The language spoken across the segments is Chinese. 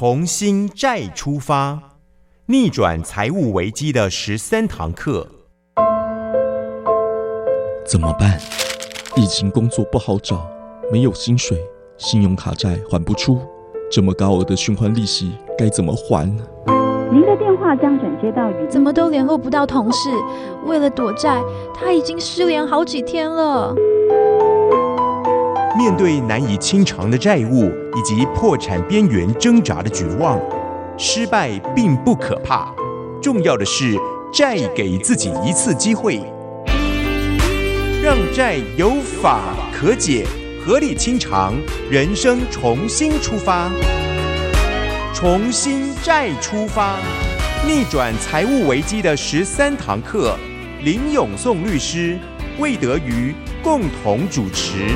重新再出发，逆转财务危机的十三堂课。怎么办？疫情工作不好找，没有薪水，信用卡债还不出，这么高额的循环利息该怎么还？您的电话将转接到语怎么都联络不到同事？为了躲债，他已经失联好几天了。面对难以清偿的债务以及破产边缘挣扎的绝望，失败并不可怕，重要的是再给自己一次机会，让债有法可解，合理清偿，人生重新出发，重新再出发，逆转财务危机的十三堂课，林永颂律师、魏德瑜共同主持。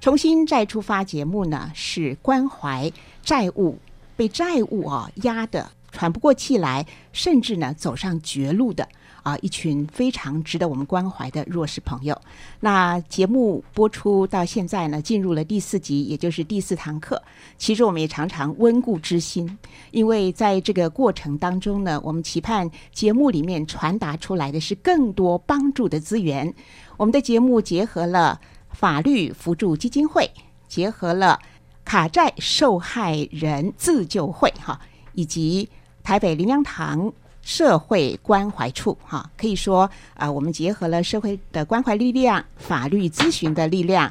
重新再出发节目呢，是关怀债务被债务啊压得喘不过气来，甚至呢走上绝路的啊一群非常值得我们关怀的弱势朋友。那节目播出到现在呢，进入了第四集，也就是第四堂课。其实我们也常常温故知新，因为在这个过程当中呢，我们期盼节目里面传达出来的是更多帮助的资源。我们的节目结合了。法律扶助基金会结合了卡债受害人自救会哈，以及台北林良堂社会关怀处哈，可以说啊，我们结合了社会的关怀力量、法律咨询的力量。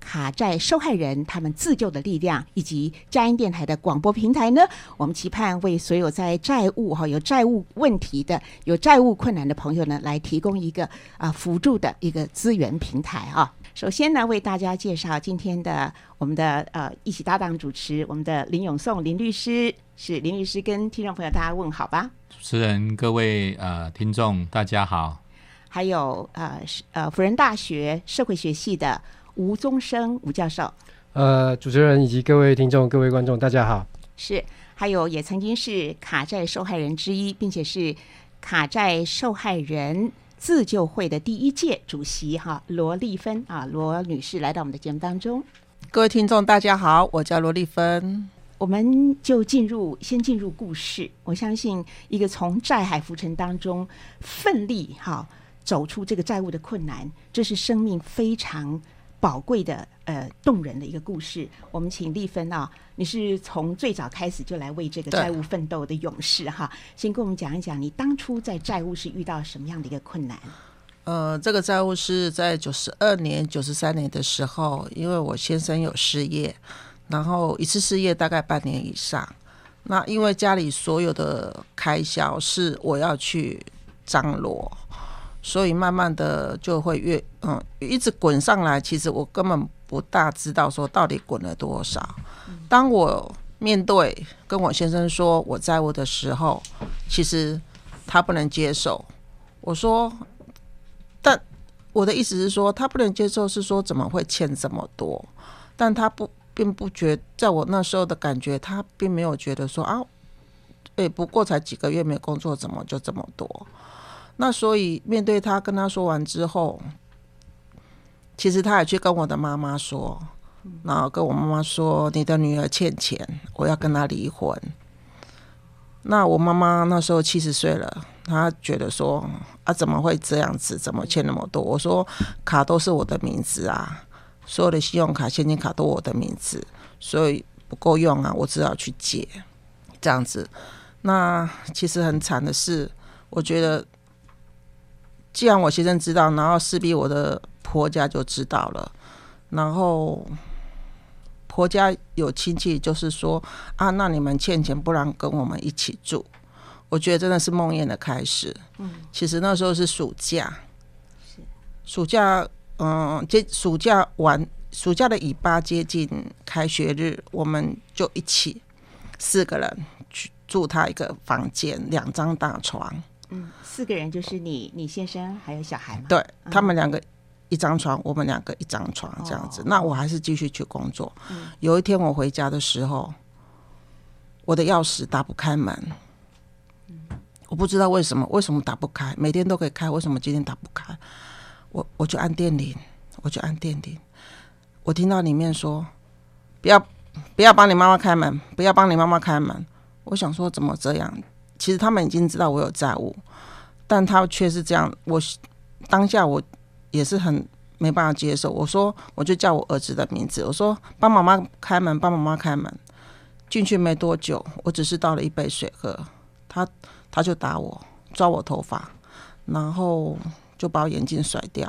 卡债受害人他们自救的力量，以及佳音电台的广播平台呢？我们期盼为所有在债务哈有债务问题的、有债务困难的朋友呢，来提供一个啊辅助的一个资源平台啊。首先呢，为大家介绍今天的我们的呃一起搭档主持，我们的林永颂林律师，是林律师跟听众朋友大家问好吧？主持人各位呃听众大家好，还有呃呃辅仁大学社会学系的。吴宗生吴教授，呃，主持人以及各位听众、各位观众，大家好。是，还有也曾经是卡债受害人之一，并且是卡债受害人自救会的第一届主席哈，罗丽芬啊，罗女士来到我们的节目当中。各位听众，大家好，我叫罗丽芬。我们就进入，先进入故事。我相信，一个从债海浮沉当中奋力哈走出这个债务的困难，这是生命非常。宝贵的呃动人的一个故事，我们请丽芬啊，你是从最早开始就来为这个债务奋斗的勇士哈，先跟我们讲一讲你当初在债务是遇到什么样的一个困难？呃，这个债务是在九十二年、九十三年的时候，因为我先生有失业，然后一次失业大概半年以上，那因为家里所有的开销是我要去张罗。所以慢慢的就会越嗯一直滚上来，其实我根本不大知道说到底滚了多少。当我面对跟我先生说我债务的时候，其实他不能接受。我说，但我的意思是说，他不能接受是说怎么会欠这么多？但他不并不觉，在我那时候的感觉，他并没有觉得说啊，哎，不过才几个月没工作，怎么就这么多？那所以面对他跟他说完之后，其实他也去跟我的妈妈说，然后跟我妈妈说：“你的女儿欠钱，我要跟她离婚。”那我妈妈那时候七十岁了，她觉得说：“啊，怎么会这样子？怎么欠那么多？”我说：“卡都是我的名字啊，所有的信用卡、现金卡都我的名字，所以不够用啊，我只好去借这样子。”那其实很惨的是，我觉得。既然我先生知道，然后势必我的婆家就知道了，然后婆家有亲戚就是说啊，那你们欠钱，不然跟我们一起住。我觉得真的是梦魇的开始。嗯，其实那时候是暑假，暑假，嗯，接暑假完，暑假的尾巴接近开学日，我们就一起四个人去住他一个房间，两张大床。嗯，四个人就是你、你先生还有小孩吗？对他们两个一张床，我们两个一张床这样子。那我还是继续去工作。有一天我回家的时候，我的钥匙打不开门。我不知道为什么，为什么打不开？每天都可以开，为什么今天打不开？我我就按电铃，我就按电铃。我听到里面说不要不要帮你妈妈开门，不要帮你妈妈开门。我想说怎么这样？其实他们已经知道我有债务，但他却是这样。我当下我也是很没办法接受。我说我就叫我儿子的名字，我说帮妈妈开门，帮妈妈开门。进去没多久，我只是倒了一杯水喝，他他就打我，抓我头发，然后就把我眼镜甩掉，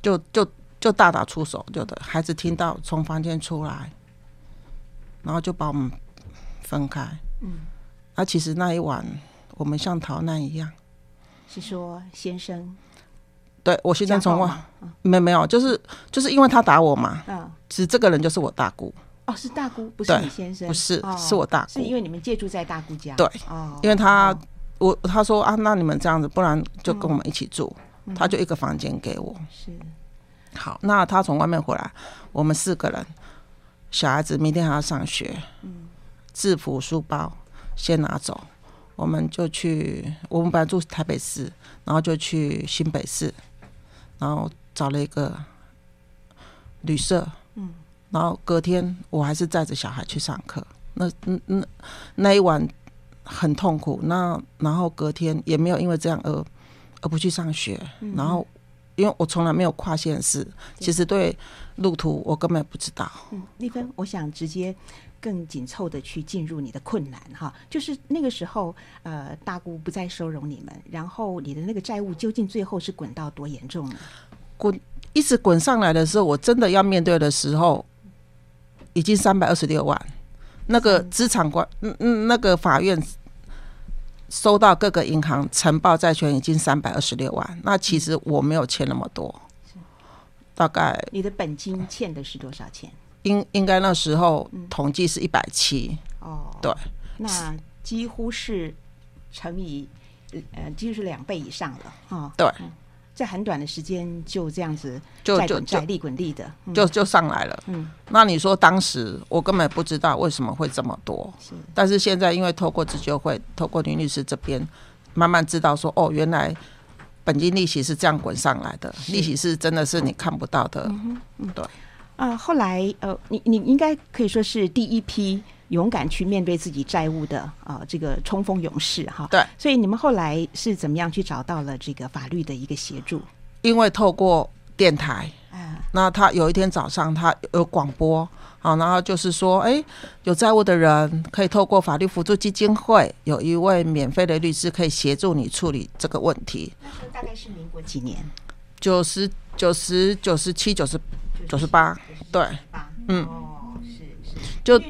就就就大打出手，就的孩子听到从房间出来，然后就把我们分开。嗯，那其实那一晚我们像逃难一样。是说先生？对我先生从外没没有，就是就是因为他打我嘛。嗯，其实这个人就是我大姑。哦，是大姑，不是你先生，不是，是我大姑。是因为你们借住在大姑家。对，哦，因为他我他说啊，那你们这样子，不然就跟我们一起住。他就一个房间给我。是。好，那他从外面回来，我们四个人，小孩子明天还要上学。嗯。制服、书包先拿走，我们就去。我们本来住台北市，然后就去新北市，然后找了一个旅社。嗯。然后隔天我还是载着小孩去上课，那那那那一晚很痛苦。那然后隔天也没有因为这样而而不去上学。然后因为我从来没有跨县市，其实对路途我根本不知道。嗯，丽芬，我想直接更紧凑的去进入你的困难哈，就是那个时候呃大姑不再收容你们，然后你的那个债务究竟最后是滚到多严重呢？滚一直滚上来的时候，我真的要面对的时候。已经三百二十六万，那个资产管嗯嗯，那个法院收到各个银行承报债权已经三百二十六万，那其实我没有欠那么多，大概你的本金欠的是多少钱？应应该那时候统计是一百七哦，对，那几乎是乘以呃，几乎是两倍以上了啊，对。在很短的时间就这样子就就债利滚利的，就就上来了。嗯，那你说当时我根本不知道为什么会这么多，是。但是现在因为透过自救会，透过林律师这边慢慢知道说，哦，原来本金利息是这样滚上来的，利息是真的是你看不到的。嗯嗯，对。啊，后来呃，你你应该可以说是第一批。勇敢去面对自己债务的啊，这个冲锋勇士哈。对，所以你们后来是怎么样去找到了这个法律的一个协助？因为透过电台，嗯，那他有一天早上他有广播，好，然后就是说，哎，有债务的人可以透过法律辅助基金会，有一位免费的律师可以协助你处理这个问题。那时候大概是民国几年？九十九十九十七九十九十八，对，嗯，哦，是是，就。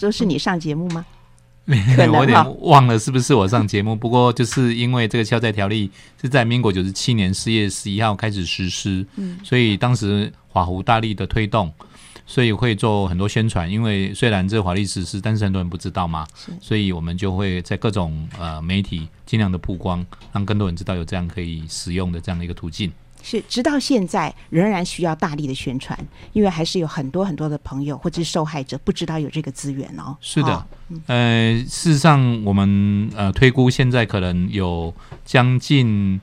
都是你上节目吗？我有点忘了是不是我上节目。不过就是因为这个消债条例是在民国九十七年四月十一号开始实施，嗯，所以当时华湖大力的推动，所以会做很多宣传。因为虽然这个法律实施，但是很多人不知道嘛，所以我们就会在各种呃媒体尽量的曝光，让更多人知道有这样可以使用的这样的一个途径。是，直到现在仍然需要大力的宣传，因为还是有很多很多的朋友或者是受害者不知道有这个资源哦。是的，呃，事实上，我们呃推估现在可能有将近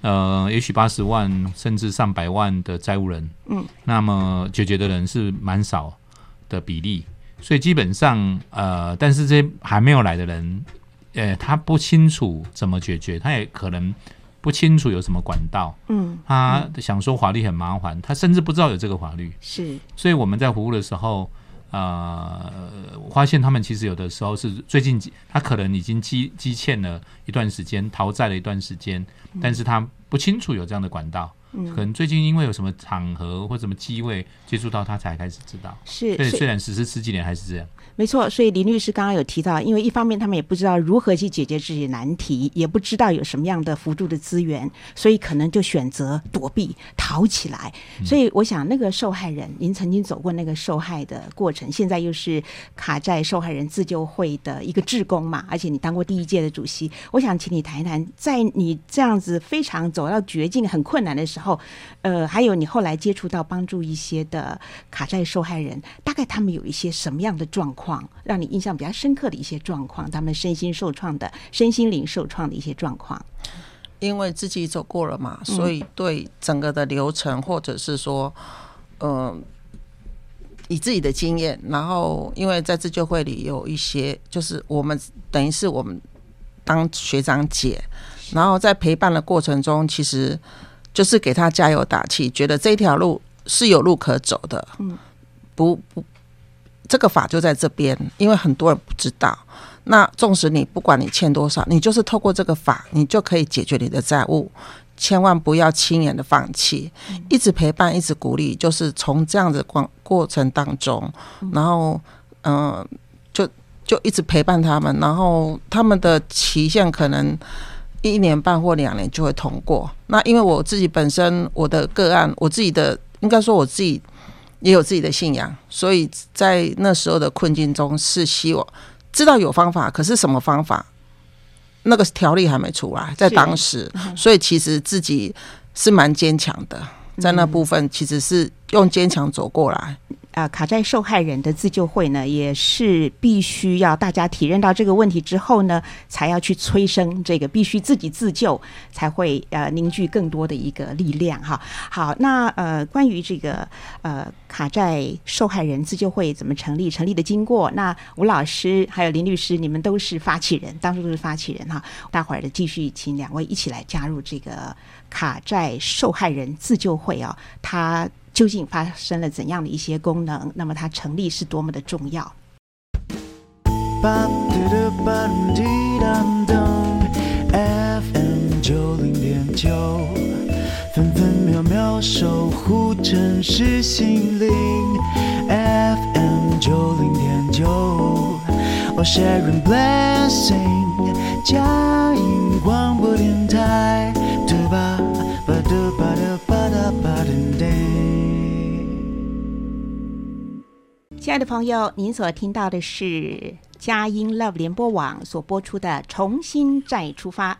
呃，也许八十万甚至上百万的债务人，嗯，那么解决的人是蛮少的比例，所以基本上呃，但是这些还没有来的人，呃，他不清楚怎么解决，他也可能。不清楚有什么管道，嗯，他想说法律很麻烦，他甚至不知道有这个法律，是，所以我们在服务的时候，呃，发现他们其实有的时候是最近他可能已经积积欠了一段时间，逃债了一段时间，但是他不清楚有这样的管道。可能最近因为有什么场合或什么机会接触到他，才开始知道。是，所以虽然实施十几年还是这样。没错，所以林律师刚刚有提到，因为一方面他们也不知道如何去解决自己难题，也不知道有什么样的辅助的资源，所以可能就选择躲避、逃起来。所以我想，那个受害人，您曾经走过那个受害的过程，现在又是卡在受害人自救会的一个志工嘛，而且你当过第一届的主席，我想请你谈一谈，在你这样子非常走到绝境、很困难的时候。后，呃，还有你后来接触到帮助一些的卡债受害人，大概他们有一些什么样的状况，让你印象比较深刻的一些状况？他们身心受创的、身心灵受创的一些状况。因为自己走过了嘛，所以对整个的流程，或者是说，嗯，以自己的经验，然后因为在自救会里有一些，就是我们等于是我们当学长姐，然后在陪伴的过程中，其实就是给他加油打气，觉得这条路是有路可走的。嗯，不不，这个法就在这边，因为很多人不知道。那纵使你不管你欠多少，你就是透过这个法，你就可以解决你的债务。千万不要轻言的放弃，一直陪伴，一直鼓励，就是从这样子过过程当中，然后嗯，就就一直陪伴他们，然后他们的期限可能一年半或两年就会通过。那因为我自己本身我的个案，我自己的应该说我自己也有自己的信仰，所以在那时候的困境中是希望知道有方法，可是什么方法？那个条例还没出来，在当时，所以其实自己是蛮坚强的，在那部分其实是用坚强走过来。呃，卡债受害人的自救会呢，也是必须要大家体认到这个问题之后呢，才要去催生这个必须自己自救，才会呃凝聚更多的一个力量哈。好，那呃关于这个呃卡债受害人自救会怎么成立，成立的经过，那吴老师还有林律师，你们都是发起人，当初都是发起人哈。待会儿的继续请两位一起来加入这个卡债受害人自救会啊，他。究竟发生了怎样的一些功能？那么它成立是多么的重要？FM 九零点九，分分秒秒守护城市心灵。FM 九零点九，我 Sharon Blessing，嘉音广播电台，亲爱的朋友，您所听到的是佳音 Love 联播网所播出的《重新再出发：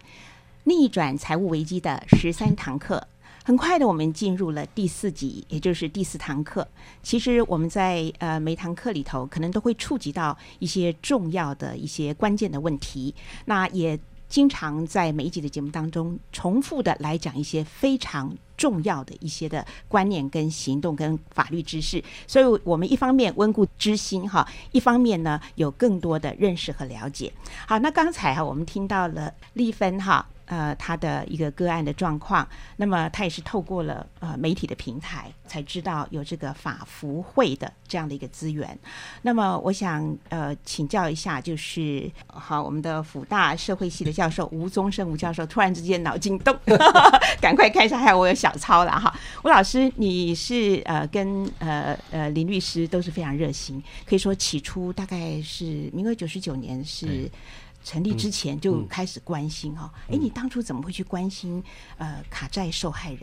逆转财务危机的十三堂课》。很快的，我们进入了第四集，也就是第四堂课。其实我们在呃每堂课里头，可能都会触及到一些重要的一些关键的问题。那也。经常在每一集的节目当中重复的来讲一些非常重要的一些的观念跟行动跟法律知识，所以我们一方面温故知新哈，一方面呢有更多的认识和了解。好，那刚才哈我们听到了丽芬哈。呃，他的一个个案的状况，那么他也是透过了呃媒体的平台才知道有这个法服会的这样的一个资源。那么我想呃请教一下，就是好，我们的辅大社会系的教授吴宗生吴教授突然之间脑筋动，赶快看一下，还有我有小抄了哈。吴老师，你是呃跟呃呃林律师都是非常热心，可以说起初大概是民国九十九年是。成立之前就开始关心哈，哎，你当初怎么会去关心呃卡债受害人？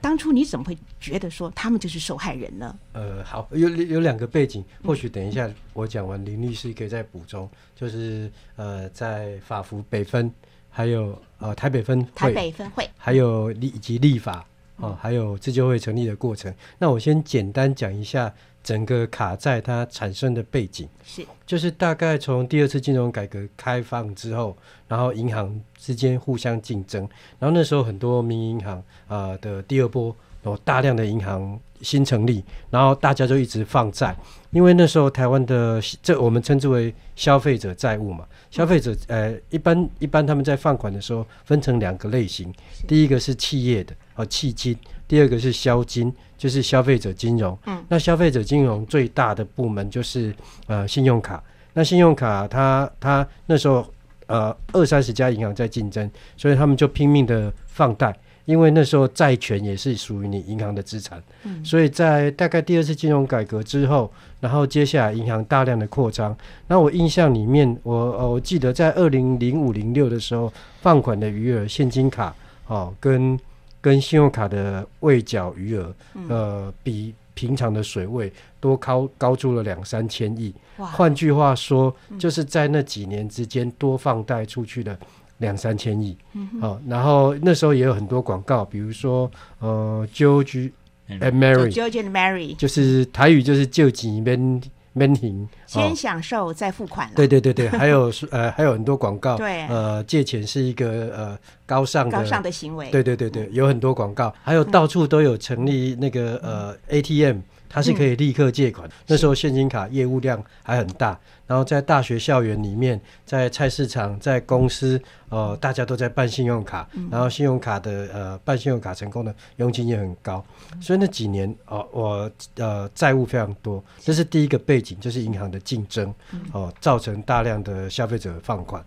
当初你怎么会觉得说他们就是受害人呢？呃，好，有有两个背景，或许等一下我讲完，林律师可以再补充。就是呃，在法服北分，还有呃台北分台北分会，还有立以及立法哦，还有自救会成立的过程。那我先简单讲一下。整个卡债它产生的背景。是，就是大概从第二次金融改革开放之后，然后银行之间互相竞争，然后那时候很多民营银行啊的第二波有大量的银行新成立，然后大家就一直放债，因为那时候台湾的这我们称之为消费者债务嘛，消费者呃一般一般他们在放款的时候分成两个类型，第一个是企业的啊迄金。第二个是消金，就是消费者金融。嗯，那消费者金融最大的部门就是呃信用卡。那信用卡，它它那时候呃二三十家银行在竞争，所以他们就拼命的放贷，因为那时候债权也是属于你银行的资产。嗯，所以在大概第二次金融改革之后，然后接下来银行大量的扩张。那我印象里面，我我记得在二零零五零六的时候，放款的余额现金卡哦跟跟信用卡的未缴余额，呃，比平常的水位多高高出了两三千亿。换句话说，就是在那几年之间多放贷出去的两三千亿。好，然后那时候也有很多广告，比如说呃，George and Mary，George and Mary，就是台语就是救急免免行先享受再付款了。对对对对，还有是 呃还有很多广告，对。呃借钱是一个呃高尚的高尚的行为。对对对对，有很多广告，还有到处都有成立那个呃 ATM，它是可以立刻借款。那时候现金卡业务量还很大，然后在大学校园里面，在菜市场，在公司，呃，大家都在办信用卡，然后信用卡的呃办信用卡成功的佣金也很高，所以那几年哦、我呃债务非常多，这是第一个背景，就是银行的竞争哦、造成大量的消费者放款。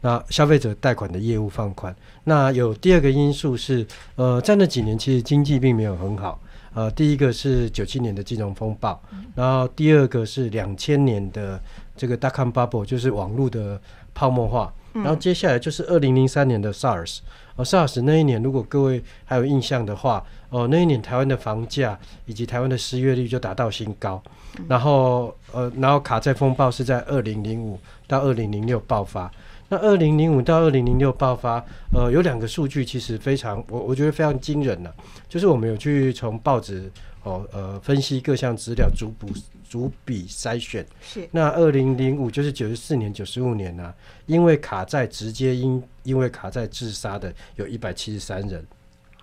那消费者贷款的业务放宽，那有第二个因素是，呃，在那几年其实经济并没有很好，呃，第一个是九七年的金融风暴，然后第二个是两千年的这个 dot com bubble，就是网络的泡沫化，然后接下来就是二零零三年的 SARS，呃，SARS 那一年如果各位还有印象的话，哦、那一年台湾的房价以及台湾的失业率就达到新高，然后呃，然后卡债风暴是在二零零五到二零零六爆发。那二零零五到二零零六爆发，呃，有两个数据其实非常，我我觉得非常惊人了、就是我们有去从报纸哦呃分析各项资料，逐步逐笔筛选。是那二零零五就是九十四年、九十五年呢、因为卡债直接因因为卡债自杀的有一百七十三人，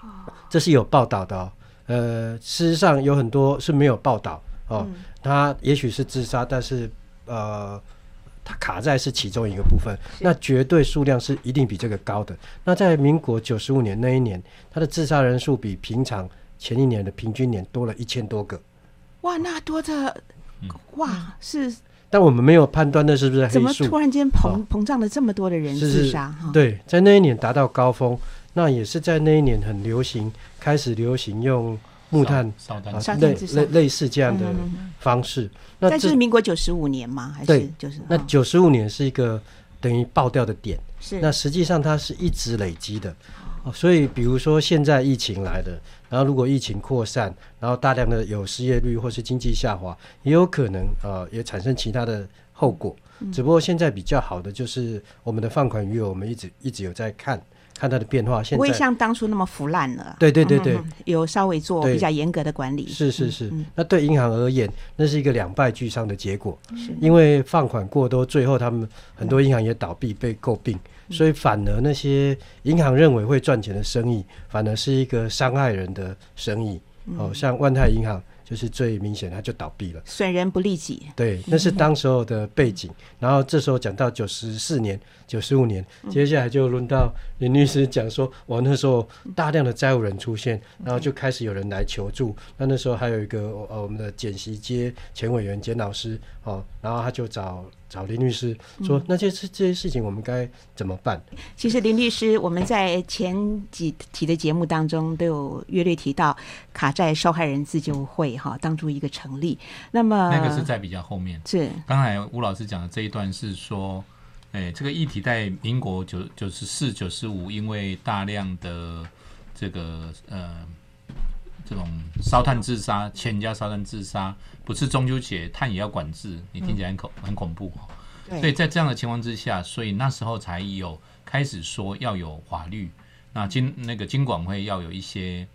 哦这是有报道的哦。呃，事实上有很多是没有报道哦，他也许是自杀，但是呃。它卡在是其中一个部分，那绝对数量是一定比这个高的。那在民国九十五年那一年，它的自杀人数比平常前一年的平均年多了一千多个。哇，那多的哇是但我们没有判断那是不是怎么黑数。突然间膨哦膨胀了这么多的人自杀哈？，对，在那一年达到高峰，那也是在那一年很流行，开始流行用木炭烧炭类类类似这样的方式。那这但是民国九十五年吗？还是对就是那哦九十五年是一个等于爆掉的点，是那实际上它是一直累积的。哦所以，比如说现在疫情来的，然后如果疫情扩散，然后大量的有失业率或是经济下滑，也有可能呃也产生其他的后果。嗯只不过现在比较好的就是我们的放款余额，我们一直一直有在看看它的变化。现不会在像当初那么腐烂了。对对对对有稍微做比较严格的管理。是是是，嗯那对银行而言，那是一个两败俱伤的结果，是因为放款过多，最后他们很多银行也倒闭被诟病，嗯所以反而那些银行认为会赚钱的生意，反而是一个伤害人的生意。嗯哦，像万泰银行就是最明显，它就倒闭了。损人不利己。对，那是当时候的背景。然后这时候讲到九十四年、九十五年，接下来就轮到林律师讲说，我那时候大量的债务人出现，然后就开始有人来求助。那那时候还有一个呃我们的简习街前委员简老师哦，然后他就找找林律师说，那这这这些事情我们该怎么办？其实林律师，我们在前几期的节目当中都有约略提到卡债受害人自救会哈，当初一个成立。那么那个是在比较后面。是刚才吴老师讲的这一段是说，哎，这个议题在民国九九十四、九十五，因为大量的这个呃这种烧炭自杀、全家烧炭自杀，不是中秋节炭也要管制，你听起来很恐、很恐怖哦。所以在这样的情况之下，所以那时候才有开始说要有法律，那经那个经管会要有一些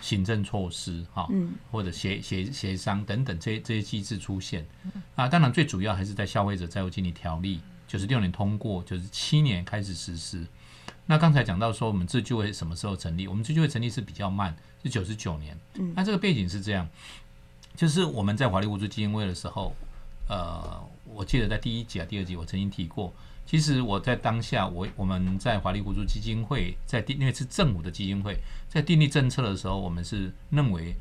行政措施哈，嗯或者协协协商等等这些这些机制出现。啊，当然最主要还是在消费者债务经理条例九十六年通过，九十七年开始实施。那刚才讲到说我们自救会什么时候成立？我们自救会成立是比较慢，是九十九年。嗯那这个背景是这样，就是我们在华丽互助基金会的时候，呃，我记得在第一集啊、第二集我曾经提过，其实我在当下，我我们在华丽互助基金会在定，因为是政府的基金会，在订立政策的时候，我们是认为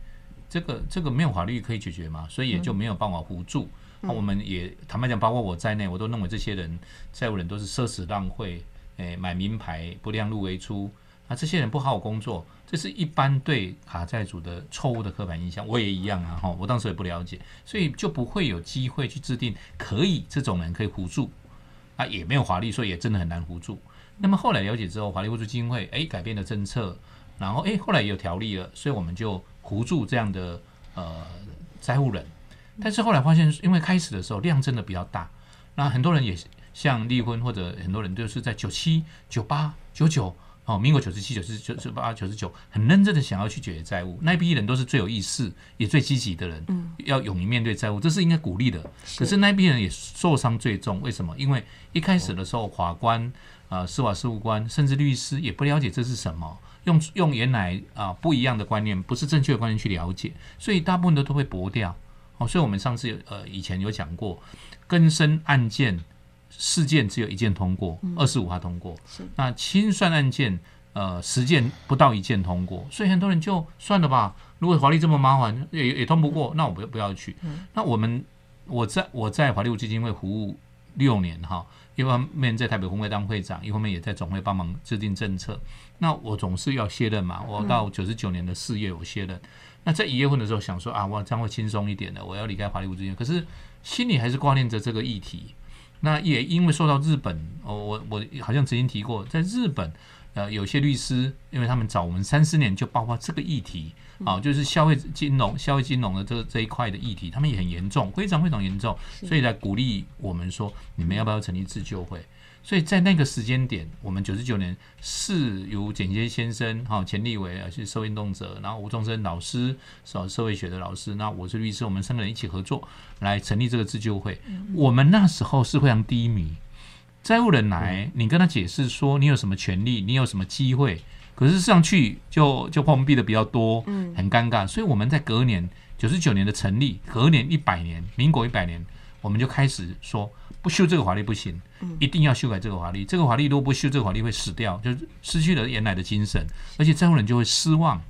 这个这个没有法律可以解决嘛，所以也就没有办法互助。那、我们也坦白讲，包括我在内，我都认为这些人债务人都是奢侈浪费，诶、买名牌不量入为出，啊，这些人不好好工作，这是一般对卡债主的错误的刻板印象。我也一样啊，哈，我当时也不了解，所以就不会有机会去制定可以这种人可以互助，啊，也没有华丽，所以也真的很难互助。那么后来了解之后，华丽互助基金会诶改变了政策，然后诶后来也有条例了，所以我们就互助这样的呃债务人。但是后来发现，因为开始的时候量真的比较大，那很多人也像离婚或者很多人就是在九七、九八、九九哦，民国九十七、九十九、十八、九十九，很认真的想要去解决债务，那一批人都是最有意识也最积极的人，嗯，要勇于面对债务，这是应该鼓励的。可是那一批人也受伤最重，为什么？因为一开始的时候，法官、啊司法事务官，甚至律师也不了解这是什么，用用原来啊不一样的观念，不是正确的观念去了解，所以大部分的都会驳掉。哦，所以我们上次有呃以前有讲过，更生案件事件只有一件通过，二十五号通过。是那清算案件，呃，十件不到一件通过，所以很多人就算了吧。如果华丽这么麻烦，也也通不过，那我不不要去。那我们我在我在法律基金会服务六年哈，一方面在台北工会当会长，一方面也在总会帮忙制定政策。那我总是要卸任嘛，我到九十九年的四月我卸任。那在一月份的时候想说啊，我这样会轻松一点的，我要离开法律基金会，可是心里还是挂念着这个议题。那也因为受到日本，哦，我我好像曾经提过，在日本，呃，有些律师，因为他们找我们三四年就包括这个议题，啊，就是消费金融、消费金融的这这一块的议题，他们也很严重，非常非常严重，所以来鼓励我们说，你们要不要成立自救会？所以在那个时间点，我们九十九年是由简洁先生、哈钱立伟啊是社会运动者，然后吴宗生老师是社会学的老师，那我是律师，我们三个人一起合作来成立这个自救会。我们那时候是非常低迷，债务人来，你跟他解释说你有什么权利，你有什么机会，可是上去就就碰壁的比较多，嗯很尴尬。所以我们在隔年九十九年的成立，隔年一百年，民国一百年，我们就开始说不修这个法律不行，一定要修改这个法律。这个法律如果不修，这个法律会死掉，就失去了原来的精神，而且债务人就会失望。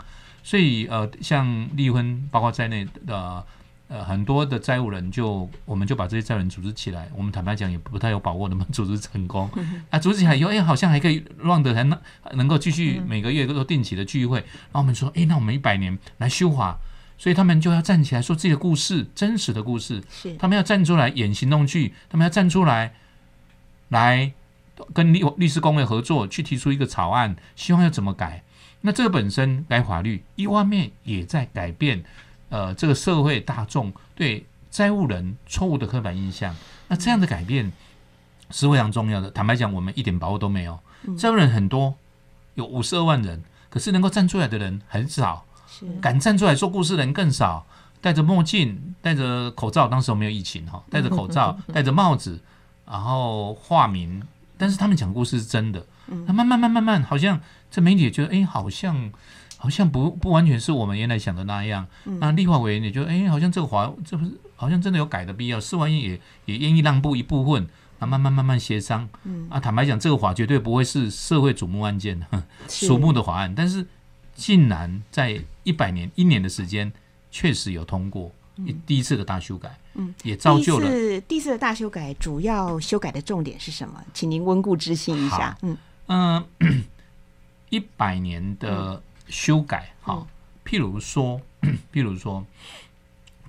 所以呃，像离婚包括在内的呃很多的债务人就，我们就把这些债务人组织起来。我们坦白讲也不太有把握能不能组织成功。啊，组织起来以后，哎，好像还可以让的还能能够继续每个月都定期的聚会。然后我们说，哎，那我们一百年来修法，所以他们就要站起来说自己的故事，真实的故事。是他们要站出来演行动剧，他们要站出来来跟律律师工会合作，去提出一个草案，希望要怎么改。那这个本身改法律，一方面也在改变呃这个社会大众对债务人错误的刻板印象。那这样的改变是非常重要的。坦白讲，我们一点把握都没有。债务人很多，有五十二万人，可是能够站出来的人很少。是敢站出来说故事的人更少，戴着墨镜，戴着口罩，当时我没有疫情哈，戴着口罩，戴着帽子，然后化名，但是他们讲故事是真的。那慢慢慢慢慢，好像这媒体也觉得，哎，好像好像不不完全是我们原来想的那样。那立法委员也觉得，哎，好像这个法这不是好像真的有改的必要，司法院也也愿意让步一部分。啊，慢慢慢慢协商。啊，坦白讲，这个法绝对不会是社会瞩目案件，哼瞩目的法案，但是竟然在一百年一年的时间，确实有通过第一次的大修改，嗯，也造就了第一次第一次的大修改，主要修改的重点是什么？请您温故知新一下好。嗯，嗯，一百年的修改，哈、譬如说，譬如说，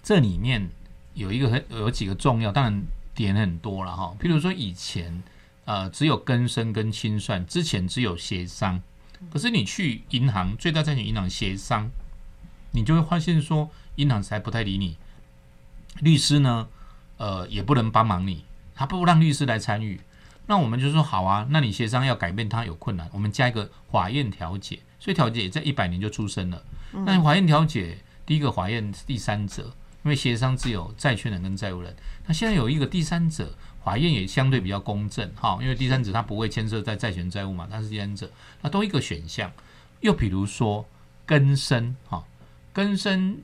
这里面有一个很有几个重要，当然点很多了哈。譬如说，以前呃只有更生跟清算，之前只有协商，可是你去银行最大债权银行协商，你就会发现说，银行才不太理你，律师呢，呃也不能帮忙你，他不让律师来参与。那我们就说好啊，那你协商要改变它有困难，我们加一个法院调解，所以调解在一百年就出生了。那法院调解，第一个法院是第三者，因为协商只有债权人跟债务人，那现在有一个第三者，法院也相对比较公正哈，因为第三者他不会牵涉在债权债务嘛，他是第三者，那多一个选项。又比如说更生哈，更生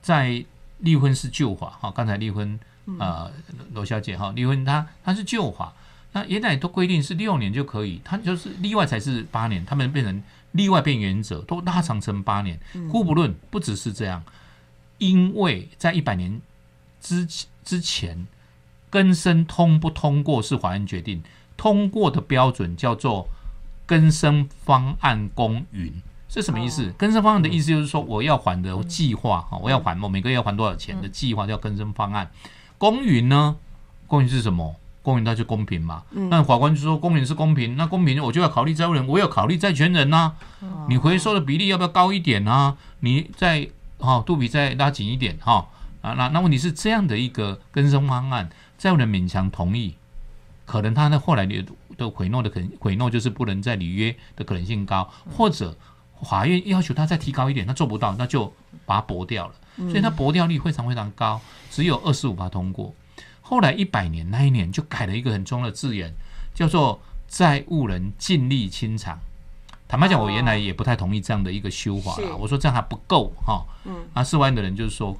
在离婚是旧法哈，刚才离婚呃罗小姐哈，离婚他他是旧法。那原来都规定是六年就可以，他就是例外才是八年，他们变成例外变原则，都拉长成八年。互不论不只是这样，因为在一百年之之前，更生通不通过是法院决定，通过的标准叫做更生方案公允。是什么意思？更生方案的意思就是说，我要还的计划哈，我要还我每个月要还多少钱的计划叫更生方案。公允呢？公允是什么？公允它就公平嘛。那法官就说公允是公平，那公平我就要考虑债务人，我有考虑债权人呐、你回收的比例要不要高一点啊？你再哈、肚皮再拉紧一点哈、啊，那那问题是这样的一个更生方案，债务人勉强同意，可能他呢后来的的悔诺的可能悔诺就是不能再履约的可能性高，或者法院要求他再提高一点，他做不到，那就把它驳掉了。所以它驳掉率非常非常高，只有二十五趴通过。后来一百年那一年就改了一个很重要的字眼，叫做债务人尽力清偿。坦白讲，我原来也不太同意这样的一个修法啦。我说这样还不够哈。嗯。啊，四万的人就是说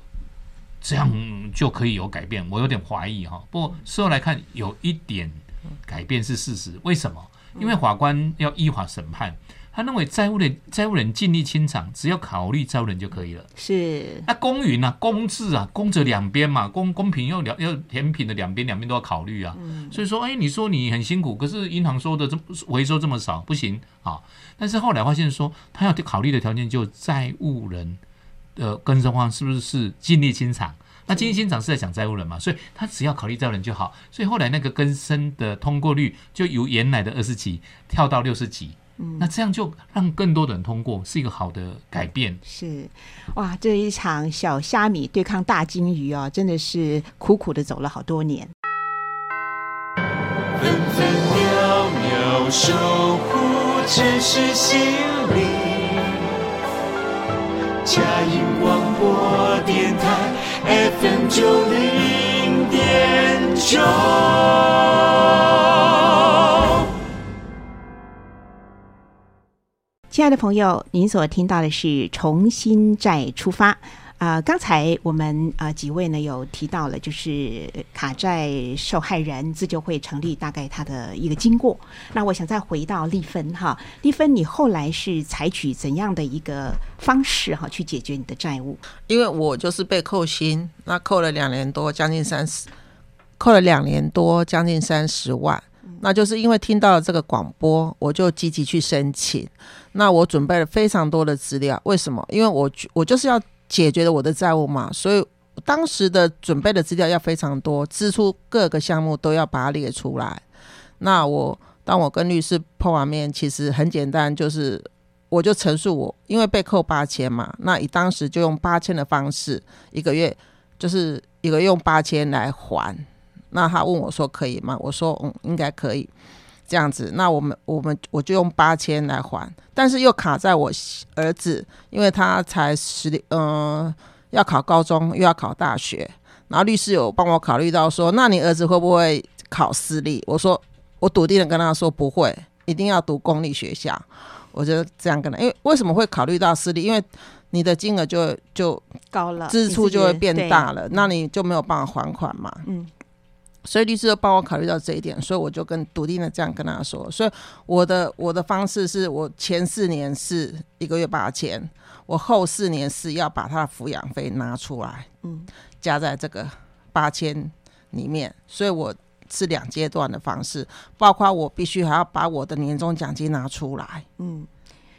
这样就可以有改变，我有点怀疑哈。不过事后来看，有一点改变是事实。为什么？因为法官要依法审判。他认为债务人债务人尽力清偿，只要考虑债务人就可以了。是那公允啊，公字啊，公者两边嘛，公公平要两要甜品的两边两边都要考虑啊。所以说，哎，你说你很辛苦，可是银行收的这回收这么少，不行啊。但是后来发现说，他要考虑的条件就债务人的更生方是不是是尽力清偿？那尽力清偿是在讲债务人嘛，所以他只要考虑债务人就好。所以后来那个更生的通过率就由原来的二十几跳到六十几。嗯，那这样就让更多的人通过，是一个好的改变。是，哇，这一场小虾米对抗大金鱼哦，真的是苦苦的走了好多年。分分秒秒守护城市心灵。佳音广播电台 FM 九零点九。亲爱的朋友，您所听到的是《重新再出发》啊。刚才我们啊几位呢有提到了，就是卡债受害人自救会成立大概它的一个经过。那我想再回到丽芬哈，丽芬，你后来是采取怎样的一个方式哈去解决你的债务？因为我就是被扣薪，那扣了两年多，将近三十，扣了两年多，将近三十万。那就是因为听到了这个广播，我就积极去申请。那我准备了非常多的资料，为什么？因为我我就是要解决了我的债务嘛，所以当时的准备的资料要非常多，支出各个项目都要把它列出来。那我当我跟律师碰完面，其实很简单，就是我就陈述我因为被扣八千嘛，那以当时就用八千的方式，一个月就是一个用八千来还。那他问我说可以吗？我说嗯，应该可以。这样子，那我们我们我就用八千来还，但是又卡在我儿子，因为他才十嗯要考高中又要考大学，然后律师有帮我考虑到说，那你儿子会不会考私立？我说我笃定的跟他说不会，一定要读公立学校。我就这样跟他，因为为什么会考虑到私立？因为你的金额就就高了，支出就会变大了，那你就没有办法还款嘛。嗯。所以律师都帮我考虑到这一点，所以我就跟笃定的这样跟他说。所以我的我的方式是我前四年是一个月八千，我后四年是要把他的抚养费拿出来，嗯，加在这个八千里面。所以我是两阶段的方式，包括我必须还要把我的年终奖金拿出来，嗯。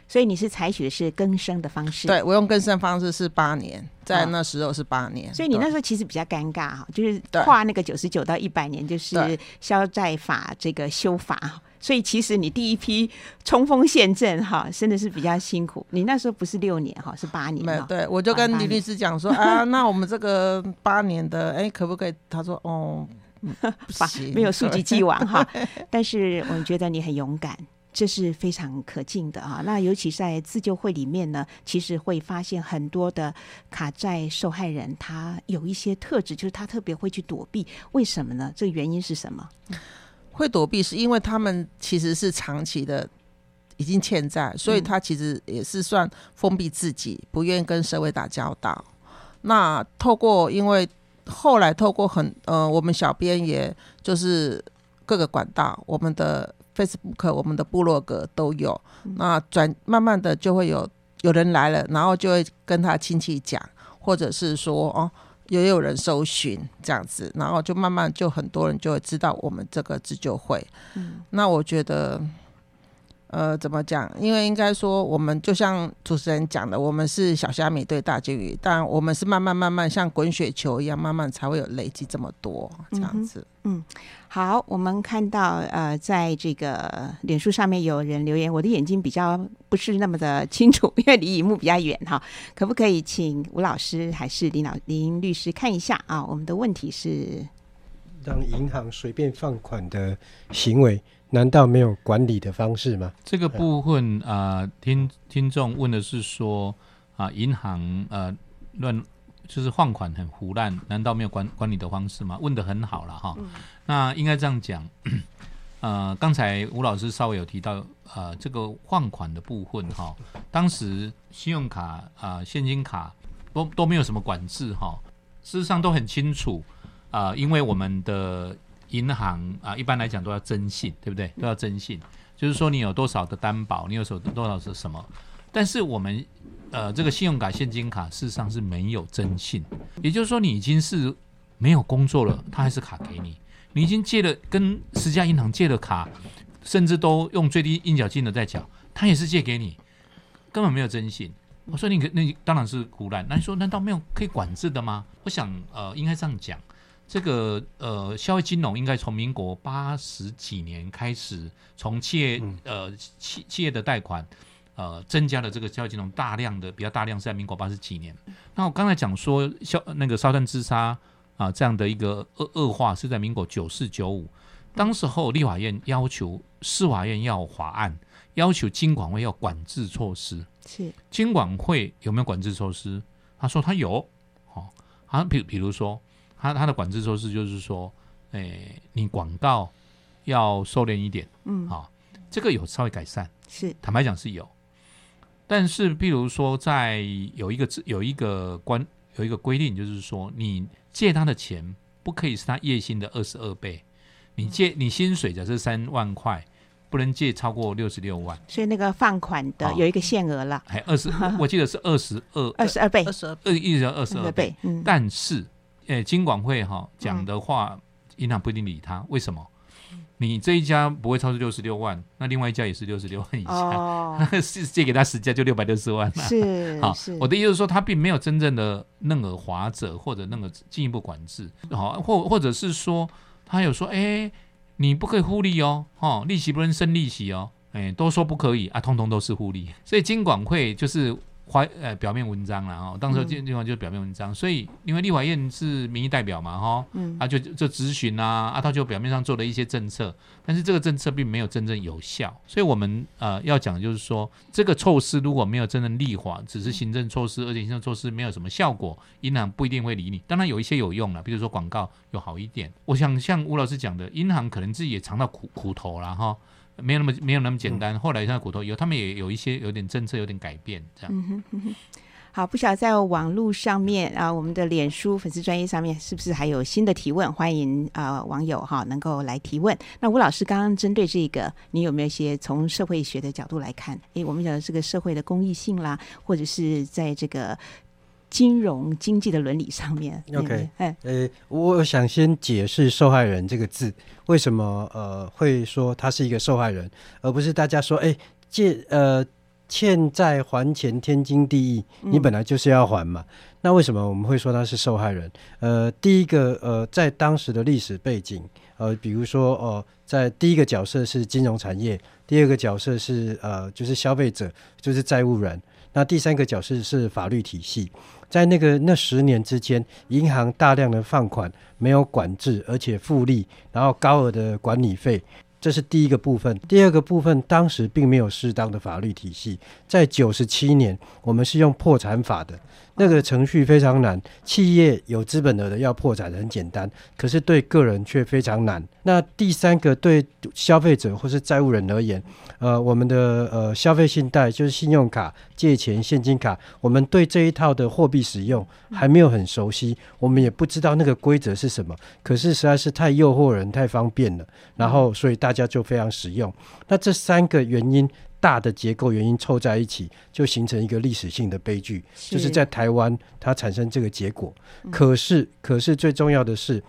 所以你是采取的是更生的方式？对，我用更生方式是八年，在那时候是八年。所以你那时候其实比较尴尬哈，就是跨那个九十九到一百年，就是消债法这个修法。所以其实你第一批冲锋陷阵哈，真的是比较辛苦。你那时候不是六年哈，是八年。没对，我就跟李律师讲说啊，那我们这个八年的，哎，可不可以？他说哦，八 没有溯及既往哈。但是我觉得你很勇敢。这是非常可敬的啊！那尤其在自救会里面呢，其实会发现很多的卡债受害人，他有一些特质，就是他特别会去躲避。为什么呢？这个原因是什么？会躲避是因为他们其实是长期的已经欠债，所以他其实也是算封闭自己，不愿意跟社会打交道。那透过因为后来透过很呃，我们小编也就是各个管道，我们的。Facebook，我们的部落格都有，那转慢慢的就会有有人来了，然后就会跟他亲戚讲，或者是说哦，也有人搜寻这样子，然后就慢慢就很多人就会知道我们这个自救会。嗯，那我觉得。呃，怎么讲？因为应该说，我们就像主持人讲的，我们是小虾米对大金鱼，但我们是慢慢慢慢像滚雪球一样，慢慢才会有累积这么多这样子。嗯，好，我们看到呃，在这个脸书上面有人留言，我的眼睛比较不是那么的清楚，因为离荧幕比较远哈。可不可以请吴老师还是林老林律师看一下啊？我们的问题是。让银行随便放款的行为，难道没有管理的方式吗？这个部分啊、呃听听众问的是说啊，银行呃乱就是放款很胡乱，难道没有管管理的方式吗？问的很好了哈。那应该这样讲，呃，刚才吴老师稍微有提到呃这个放款的部分哈，当时信用卡啊、呃现金卡都都没有什么管制哈，事实上都很清楚啊、因为我们的银行啊、一般来讲都要征信，对不对？都要征信。就是说你有多少的担保，你有所多少是什么。但是我们呃这个信用卡、现金卡事实上是没有征信，也就是说你已经是没有工作了，他还是卡给你。你已经借了跟十家银行借了卡，甚至都用最低应缴金额在缴，他也是借给你，根本没有征信。我说你可那当然是胡乱。那你说难道没有可以管制的吗？我想呃应该这样讲。这个呃，消费金融应该从民国八十几年开始，从企业、呃企企业的贷款，呃增加了这个消费金融大量的比较大量是在民国八十几年。那我刚才讲说消那个烧炭自杀啊、这样的一个恶恶化是在民国九四九五，当时候立法院要求司法院要法案，要求金管会要管制措施。是金管会有没有管制措施？他说他有，哦，好像比比如说，他他的管制措施就是说，诶，你广告要收敛一点，嗯。啊、这个有稍微改善，是。坦白讲是有，但是譬如说，在有一个有一个关有一个规定，就是说，你借他的钱不可以是他月薪的二十二倍，你借你薪水假设三万块，不能借超过六十六万，所以那个放款的有一个限额了，还二十，我记得是二十二二十二倍。二，十二二一直要二十二倍，倍，嗯，但是，诶，金管会哈讲的话，银行不一定理他，为什么？你这一家不会超出六十六万，那另外一家也是六十六万以下，哦，是借给他十家就六百六十万了。好是。好，，我的意思是说，他并没有真正的任何划者或者任何进一步管制，好，或或者是说，他有说，哎，你不可以互利哦，哦，利息不能生利息哦，哎，都说不可以啊，通通都是互利，所以金管会就是怀呃表面文章了哈，当时嗯金金管就是表面文章，所以因为立法院是民意代表嘛，哈、嗯啊就就咨询啊，啊他就表面上做了一些政策，但是这个政策并没有真正有效，所以我们呃要讲的就是说，这个措施如果没有真正立法，只是行政措施，而且行政措施没有什么效果，银行不一定会理你。当然有一些有用了，比如说广告有好一点。我想像吴老师讲的，银行可能自己也尝到苦苦头了哈。没有那么没有那么简单，后来像骨头有，他们也有一些有点政策有点改变，这样。嗯哼哼哼。好，不晓得在网络上面啊，我们的脸书粉丝专业上面是不是还有新的提问？欢迎啊、网友哈能够来提问。那吴老师刚刚针对这个，你有没有一些从社会学的角度来看？诶，我们讲的这个社会的公益性啦，或者是在这个金融经济的伦理上面 OK 哎，呃，我想先解释“受害人”这个字，为什么呃会说他是一个受害人，而不是大家说，哎，借呃欠债还钱天经地义，你本来就是要还嘛。那为什么我们会说他是受害人？呃，第一个呃，在当时的历史背景，呃，比如说哦、在第一个角色是金融产业，第二个角色是呃就是消费者，就是债务人，那第三个角色是法律体系。在那个那十年之间，银行大量的放款，没有管制，而且复利，然后高额的管理费，这是第一个部分。第二个部分，当时并没有适当的法律体系。在九十七年，我们是用破产法的，那个程序非常难。企业有资本额的要破产很简单，可是对个人却非常难。那第三个，对消费者或是债务人而言，呃，我们的呃消费信贷就是信用卡、借钱、现金卡，我们对这一套的货币使用还没有很熟悉，我们也不知道那个规则是什么。可是实在是太诱惑人、太方便了，然后所以大家就非常实用。那这三个原因。大的结构原因凑在一起，就形成一个历史性的悲剧，就是在台湾它产生这个结果。可是，可是最重要的是，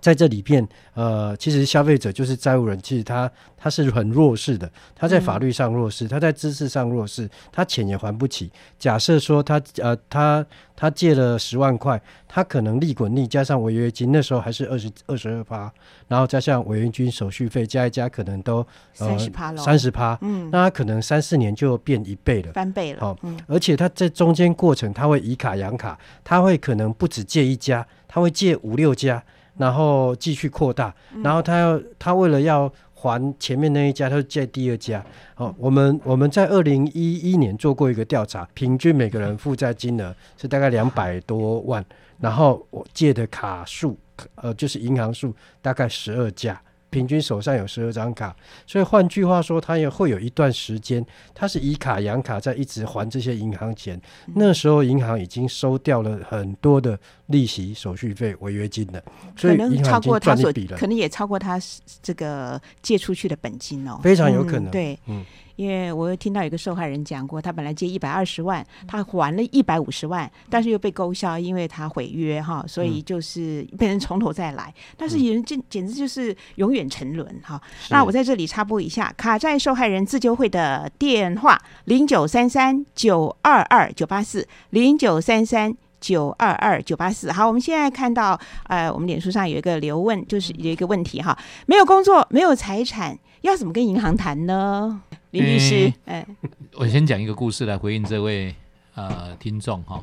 在这里边，呃，其实消费者就是债务人，其实他他是很弱势的，他在法律上弱势，他在知识上弱势，他钱也还不起。假设说他呃他他借了十万块，他可能利滚利加上违约金，那时候还是二十二十二趴，然后加上违约金手续费加一加，可能都三十趴了，三十趴，嗯，那他可能三四年就变一倍了。翻倍了，好嗯，而且他在中间过程，他会以卡养卡，他会可能不止借一家，他会借五六家，然后继续扩大，然后他要他为了要还前面那一家，他就借第二家。哦，我们我们在二零一一年做过一个调查，平均每个人负债金额是大概两百多万，然后我借的卡数，呃，就是银行数大概十二家。平均手上有十二张卡，所以换句话说，他也会有一段时间，他是以卡养卡，在一直还这些银行钱。那时候银行已经收掉了很多的利息、手续费、违约金了，所以银行已经赚一笔了，可能也超过他这个借出去的本金哦，非常有可能。对，嗯。因为我有听到有个受害人讲过，他本来借一百二十万，他还了一百五十万，但是又被勾销，因为他毁约哈，所以就是变成从头再来。但是有人这简直就是永远沉沦哈。那我在这里插播一下，卡债受害人自救会的电话：零九三三九二二九八四零九三三九二二九八四。好，我们现在看到呃，我们脸书上有一个留问，就是有一个问题哈，没有工作，没有财产，要怎么跟银行谈呢？林律师，哎，我先讲一个故事来回应这位呃听众哈。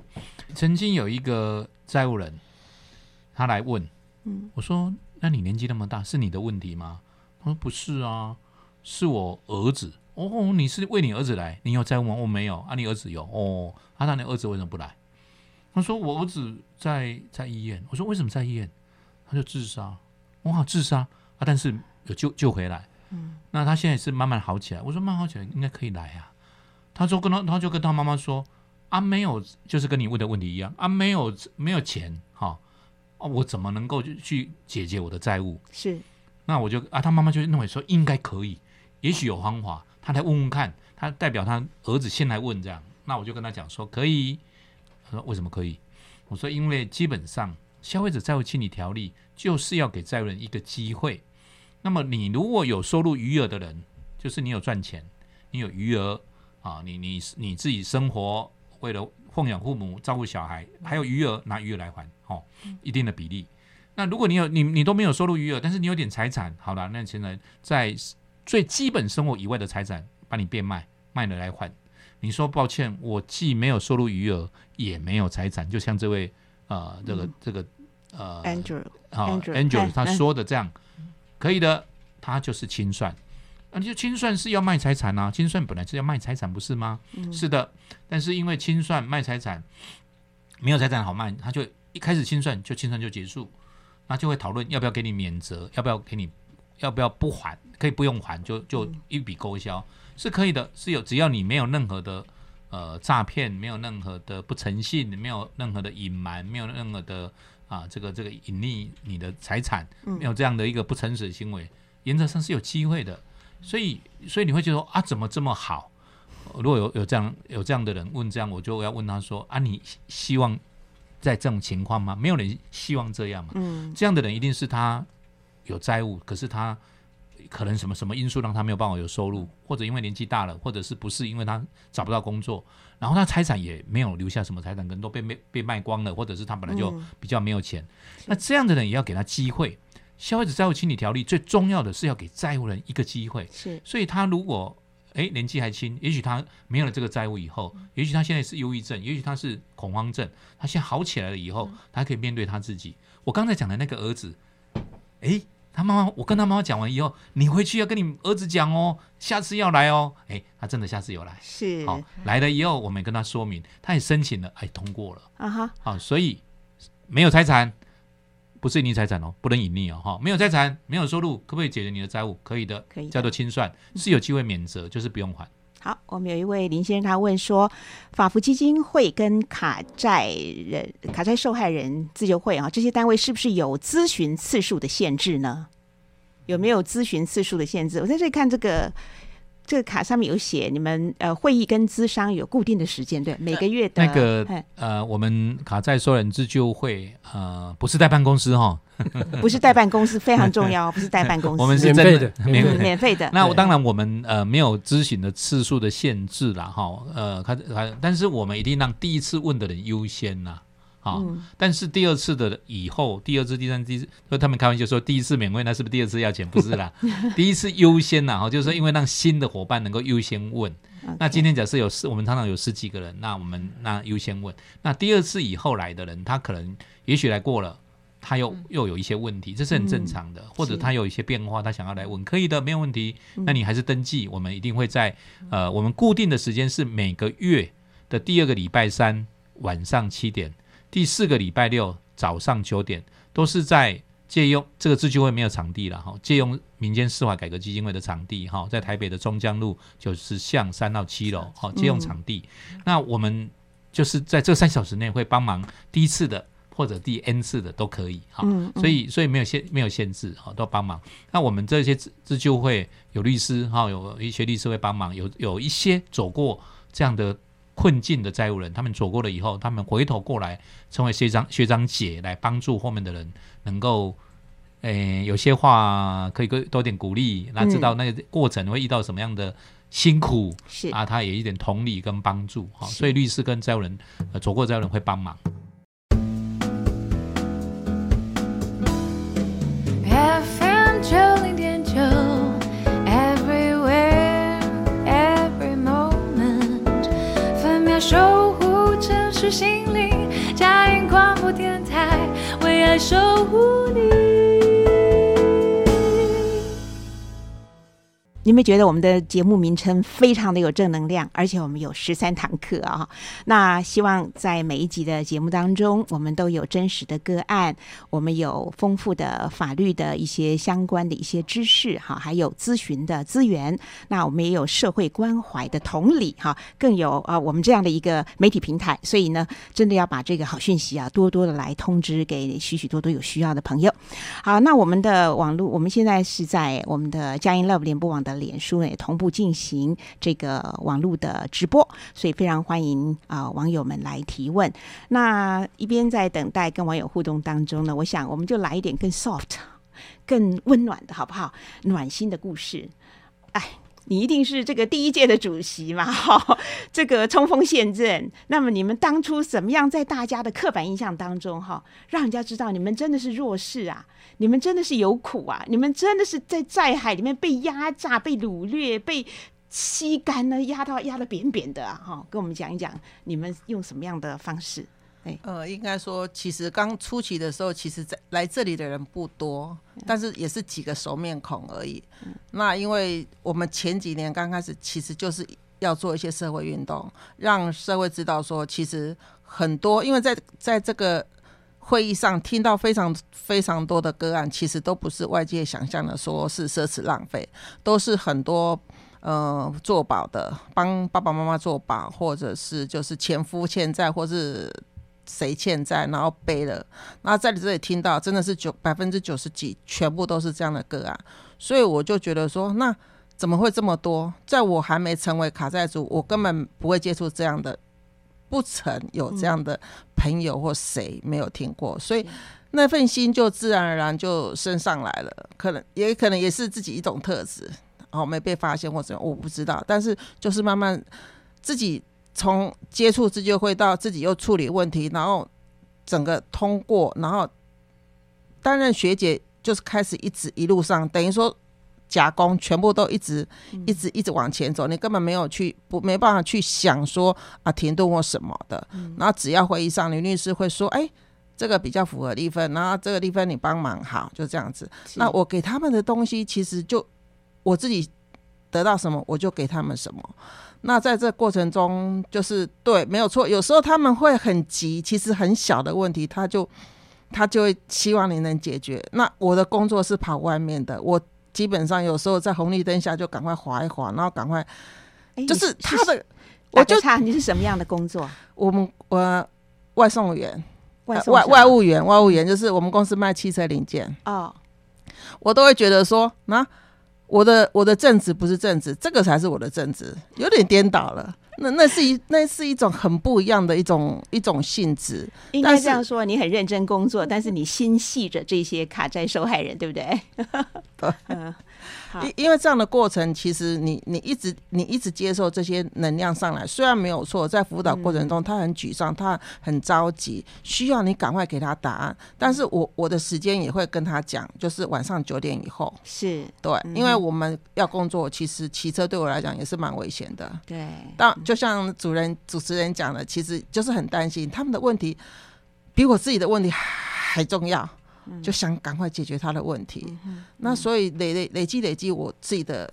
曾经有一个债务人，他来问，嗯，我说：“那你年纪那么大，是你的问题吗？”他说：“不是啊，是我儿子。”哦，你是为你儿子来？你有债务吗？我没有啊，你儿子有哦。啊，那你儿子为什么不来？他说：“我儿子在在医院。”我说：“为什么在医院？”他就自杀。哇，自杀啊！但是有救救回来。那他现在是慢慢好起来。我说慢慢好起来应该可以来啊。他说跟他他就跟他妈妈说啊，没有，就是跟你问的问题一样啊，没有没有钱哈，我怎么能够去解决我的债务？是。那我就啊，他妈妈就认为说应该可以，也许有方法，他来问问看。他代表他儿子先来问这样。那我就跟他讲说可以。他说为什么可以？我说因为基本上消费者债务清理条例就是要给债务人一个机会。那么你如果有收入余额的人，就是你有赚钱，你有余额啊，你你你自己生活为了奉养父母、照顾小孩，还有余额拿余额来还，哦，一定的比例。那如果你有你你都没有收入余额，但是你有点财产，好了，那现在在最基本生活以外的财产把你变卖，卖了来还。你说抱歉，我既没有收入余额，也没有财产，就像这位呃这个这个呃 Angel 好 Angel 他说的这样。可以的，他就是清算，那就清算是要卖财产啊，清算本来是要卖财产，不是吗？是的，但是因为清算卖财产，没有财产好卖，他就一开始清算就清算就结束，那就会讨论要不要给你免责，要不要给你，要不要不还，可以不用还，就就一笔勾销，是可以的，是有只要你没有任何的呃诈骗，没有任何的不诚信，没有任何的隐瞒，没有任何的。啊，这个这个隐匿你的财产，没有这样的一个不诚实的行为，原则上是有机会的。所以，所以你会觉得啊，怎么这么好？如果有有这样有这样的人问这样，我就要问他说啊，你希望在这种情况吗？没有人希望这样嘛。嗯，这样的人一定是他有债务，可是他。可能什么什么因素让他没有办法有收入，或者因为年纪大了，或者是不是因为他找不到工作，然后他财产也没有留下什么财产，可能都被被被卖光了，或者是他本来就比较没有钱。那这样的人也要给他机会。消费者债务清理条例最重要的是要给债务人一个机会。是，所以他如果哎年纪还轻，也许他没有了这个债务以后，也许他现在是忧郁症，也许他是恐慌症，他现在好起来了以后，他可以面对他自己。我刚才讲的那个儿子，哎。他妈妈，我跟他妈妈讲完以后，你回去要跟你儿子讲哦，下次要来哦。哎，他真的下次有来，是好来了以后，我们跟他说明，他也申请了，哎，通过了啊哈。好，所以没有财产，不是隐匿财产哦，不能隐匿哦哈。没有财产，没有收入，可不可以解决你的债务？可以的，可以叫做清算，是有机会免责，就是不用还。好，我们有一位林先生，他问说，法福基金会跟卡债人、卡债受害人自救会啊，这些单位是不是有咨询次数的限制呢？有没有咨询次数的限制？我在这里看这个。这个卡上面有写，你们呃会议跟资商有固定的时间，对，每个月的那个呃，我们卡债收人自救会呃，不是代办公司哈，不是代办公司非常重要，不是代办公司，我们是免费的，免费的。那当然我们呃没有咨询的次数的限制了哈，呃，他他，但是我们一定让第一次问的人优先呐。啊，但是第二次的以后，第二次、第三次，他们开玩笑说，第一次免费，那是不是第二次要钱？不是啦，第一次优先呐，哈，就是说因为让新的伙伴能够优先问。那今天假设有十，我们常常有十几个人，那我们那优先问。那第二次以后来的人，他可能也许来过了，他又又有一些问题，这是很正常的，或者他有一些变化，他想要来问，可以的，没有问题。那你还是登记，我们一定会在呃，我们固定的时间是每个月的第二个礼拜三晚上七点，第四个礼拜六早上九点，都是在借用这个自救会没有场地了哈，借用民间司法改革基金会的场地哈，在台北的中江路九十巷三到七楼哈，借用场地。那我们就是在这三小时内会帮忙第一次的。或者第 N 次的都可以哈，所以所以没有限没有限制哈，都帮忙。那我们这些自自救会有律师哈，有一些律师会帮忙，有有一些走过这样的困境的债务人，他们走过了以后，他们回头过来成为学长学长姐来帮助后面的人，能够诶有些话可以多多点鼓励，那知道那个过程会遇到什么样的辛苦是。啊，他也一点同理跟帮助哈，所以律师跟债务人呃走过债务人会帮忙。心灵，加音广播电台，为爱守护你。你们觉得我们的节目名称非常的有正能量，而且我们有十三堂课啊！那希望在每一集的节目当中，我们都有真实的个案，我们有丰富的法律的一些相关的一些知识哈，还有咨询的资源。那我们也有社会关怀的同理哈，更有啊我们这样的一个媒体平台。所以呢，真的要把这个好讯息啊，多多的来通知给许许多多有需要的朋友。好，那我们的网络，我们现在是在我们的佳音 Love 联播网的。脸书也同步进行这个网络的直播，所以非常欢迎啊网友们来提问。那一边在等待跟网友互动当中呢，我想我们就来一点更 soft、更温暖的好不好？暖心的故事，哎。你一定是这个第一届的主席嘛？哈，这个冲锋陷阵。那么你们当初怎么样在大家的刻板印象当中，哈，让人家知道你们真的是弱势啊？你们真的是有苦啊？你们真的是在债海里面被压榨、被掳掠、被吸干呢，压到压的扁扁的啊！哈，跟我们讲一讲，你们用什么样的方式？呃，应该说，其实刚初期的时候，其实在来这里的人不多，但是也是几个熟面孔而已。那因为我们前几年刚开始，其实就是要做一些社会运动，让社会知道说，其实很多，因为在在这个会议上听到非常非常多的个案，其实都不是外界想象的，说是奢侈浪费，都是很多呃做保的，帮爸爸妈妈做保，或者是就是前夫欠债，或是。谁欠债，然后背了，然后在你这里听到，真的是九百分之九十几，全部都是这样的个案，所以我就觉得说，那怎么会这么多？在我还没成为卡债主，我根本不会接触这样的，不曾有这样的朋友或谁没有听过，所以那份心就自然而然就升上来了。可能也可能也是自己一种特质，哦，没被发现或者我不知道，但是就是慢慢自己。从接触自救会到自己又处理问题，然后整个通过，然后担任学姐，就是开始一直一路上，等于说假工全部都一直一直一直往前走，你根本没有去不没办法去想说啊停顿或什么的。然后只要会议上林律师会说，哎，这个比较符合立分，然后这个立分你帮忙好，就这样子。那我给他们的东西，其实就我自己得到什么，我就给他们什么。那在这过程中，就是对，没有错。有时候他们会很急，其实很小的问题，他就他就会希望你能解决。那我的工作是跑外面的，我基本上有时候在红绿灯下就赶快划一划，然后赶快，就是他的，我就差你是什么样的工作？我们我外送员，外外外务员，外务员就是我们公司卖汽车零件哦，我都会觉得说那。我的我的正职不是正职，这个才是我的正职，有点颠倒了。那那是一那是一种很不一样的一种一种性质。应该这样说，你很认真工作，但是你心系着这些卡债受害人，对不对？对。因因为这样的过程，其实你你一直你一直接受这些能量上来，虽然没有错，在辅导过程中他很沮丧，他很着急，需要你赶快给他答案。但是我我的时间也会跟他讲，就是晚上九点以后。是。对，因为我们要工作，其实骑车对我来讲也是蛮危险的。对，但就像主人主持人讲的，其实就是很担心他们的问题比我自己的问题还重要。就想赶快解决他的问题。那所以累累累积累积我自己的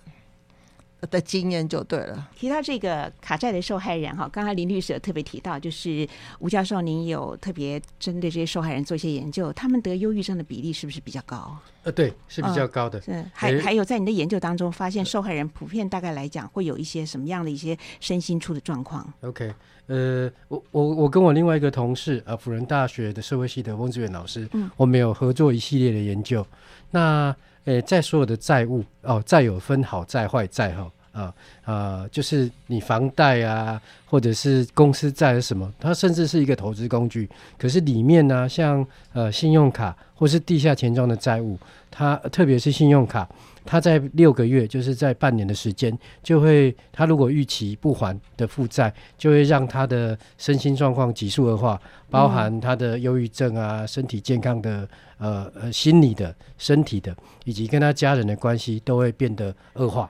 的经验就对了。提到这个卡债的受害人哈，刚才林律师有特别提到，就是吴教授，您有特别针对这些受害人做一些研究，他们得忧郁症的比例是不是比较高？呃，对，是比较高的。是，还还有在你的研究当中发现，受害人普遍大概来讲会有一些什么样的一些身心出的状况？OK，呃，我我我跟我另外一个同事，呃，辅仁大学的社会系的翁志远老师，嗯，我们有合作一系列的研究。那诶，在所有的债务哦，债有分好债坏债哈。啊啊，就是你房贷啊，或者是公司债什么，它甚至是一个投资工具。可是里面呢，像呃信用卡或是地下钱庄的债务，它特别是信用卡，他在六个月，就是在半年的时间，就会他如果逾期不还的负债，就会让他的身心状况急速恶化，包含他的忧郁症啊，身体健康的呃呃心理的、身体的，以及跟他家人的关系都会变得恶化。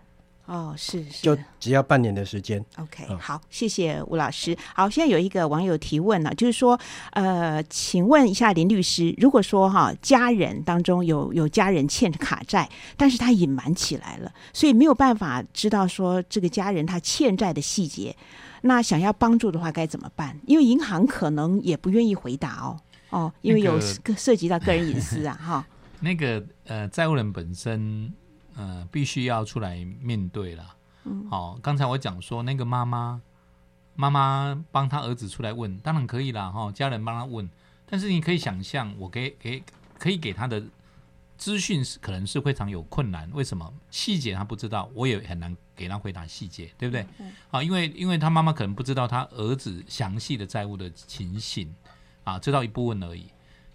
哦，是是，就只要半年的时间。OK，好，谢谢吴老师。好，现在有一个网友提问了，就是说，呃，请问一下林律师，如果说哈家人当中有有家人欠卡债，但是他隐瞒起来了，所以没有办法知道说这个家人他欠债的细节，那想要帮助的话该怎么办？因为银行可能也不愿意回答哦，哦，因为有涉及到个人隐私啊，哈。那个呃，债务人本身。呃，必须要出来面对了。嗯，好，刚才我讲说那个妈妈，妈妈帮他儿子出来问，当然可以啦，哈，家人帮他问。但是你可以想象，我给给可以给他的资讯是可能是非常有困难。为什么？细节他不知道，我也很难给他回答细节，对不对？啊，因为因为他妈妈可能不知道他儿子详细的债务的情形，啊，知道一部分而已。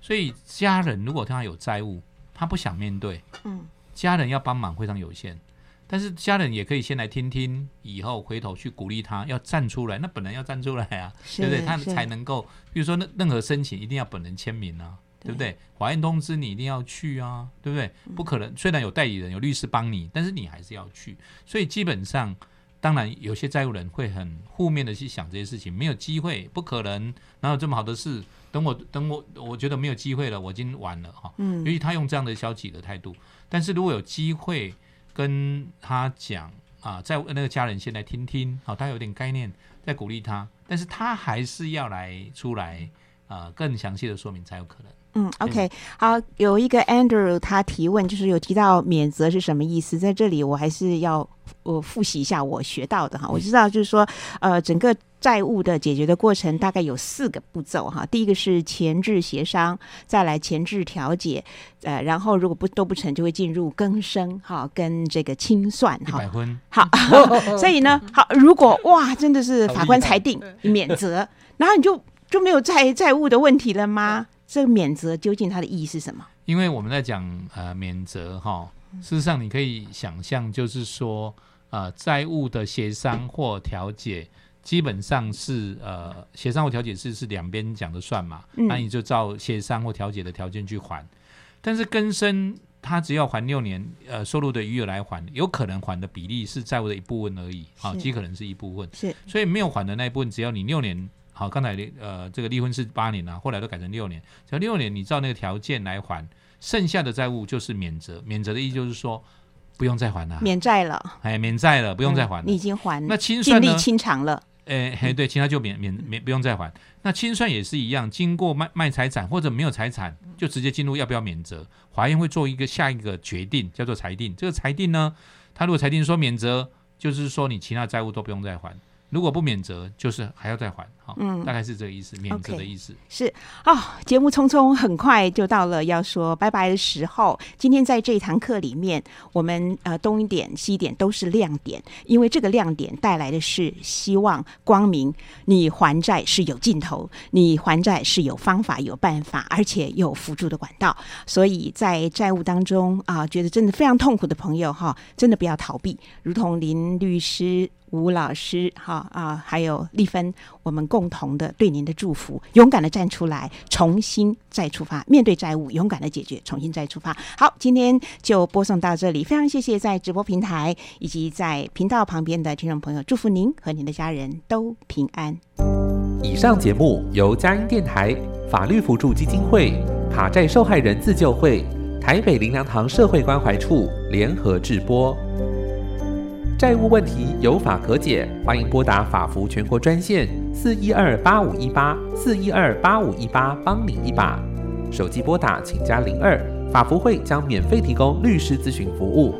所以家人如果他有债务，他不想面对，嗯。家人要帮忙非常有限，但是家人也可以先来听听，以后回头去鼓励他要站出来。那本人要站出来啊，对不对？他才能够，比如说那任何申请一定要本人签名啊，对不对？法院通知你一定要去啊，对不对？不可能，虽然有代理人、有律师帮你，但是你还是要去。所以基本上，当然有些债务人会很负面的去想这些事情，没有机会，不可能，哪有这么好的事？等我，等我，我觉得没有机会了，我已经完了哈。嗯，尤其他用这样的消极的态度。但是如果有机会跟他讲啊，在那个家人先来听听，好，他有点概念，在鼓励他，但是他还是要来出来啊，更详细的说明才有可能。嗯，OK，好，有一个 Andrew 他提问，就是有提到免责是什么意思？在这里我还是要我复习一下我学到的哈。我知道就是说，呃，整个债务的解决的过程大概有四个步骤哈。第一个是前置协商，再来前置调解，呃，然后如果不都不成就会进入更生哈，跟这个清算哈。好，所以呢，好，如果哇，真的是法官裁定免责，然后你就就没有债债务的问题了吗？这个免责究竟它的意义是什么？因为我们在讲呃免责哈，事实上你可以想象，就是说呃债务的协商或调解，基本上是呃协商或调解是是两边讲的算嘛，那你就照协商或调解的条件去还。但是根生他只要还六年，呃收入的余额来还，有可能还的比例是债务的一部分而已，好，极可能是一部分。是，所以没有还的那一部分，只要你六年。好，刚才呃，这个离婚是八年啊，后来都改成六年。只要六年，你照那个条件来还，剩下的债务就是免责。免责的意思就是说，不用再还了，免债了。哎，免债了，不用再还。你已经还，那清算呢？清偿了。哎，嘿，对，其他就免免免不用再还。那清算也是一样，经过卖卖财产或者没有财产，就直接进入要不要免责。法院会做一个下一个决定，叫做裁定。这个裁定呢，他如果裁定说免责，就是说你其他债务都不用再还。如果不免责，就是还要再还，好，嗯，大概是这个意思，免责的意思是哦。节目匆匆，很快就到了要说拜拜的时候。今天在这一堂课里面，我们呃东一点西一点都是亮点，因为这个亮点带来的是希望、光明。你还债是有尽头，你还债是有方法、有办法，而且有辅助的管道。所以在债务当中啊，觉得真的非常痛苦的朋友哈，真的不要逃避，如同林律师。吴老师，哈啊，还有丽芬，我们共共同的对您的祝福，勇敢的站出来，重新再出发，面对债务，勇敢的解决，重新再出发。好，今天就播送到这里，非常谢谢在直播平台以及在频道旁边的听众朋友，祝福您和您的家人都平安。以上节目由佳音电台法律辅助基金会。卡债受害人自救会、台北林良堂社会关怀处联合制播。债务问题有法可解，欢迎拨打法服全国专线四一二八五一八四一二八五一八，帮你一把。手机拨打请加零二，法服会将免费提供律师咨询服务。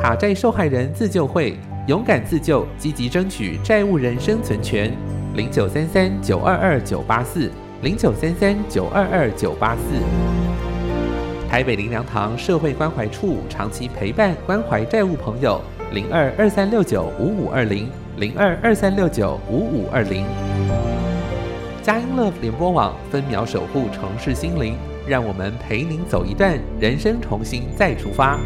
卡债受害人自救会，勇敢自救，积极争取债务人生存权。零九三三九二二九八四零九三三九二二九八四。台北林良堂社会关怀处长期陪伴关怀债务朋友，零二二三六九五五二零零二二三六九五五二零。佳音乐联播网分秒守护城市心灵，让我们陪您走一段人生，重新再出发。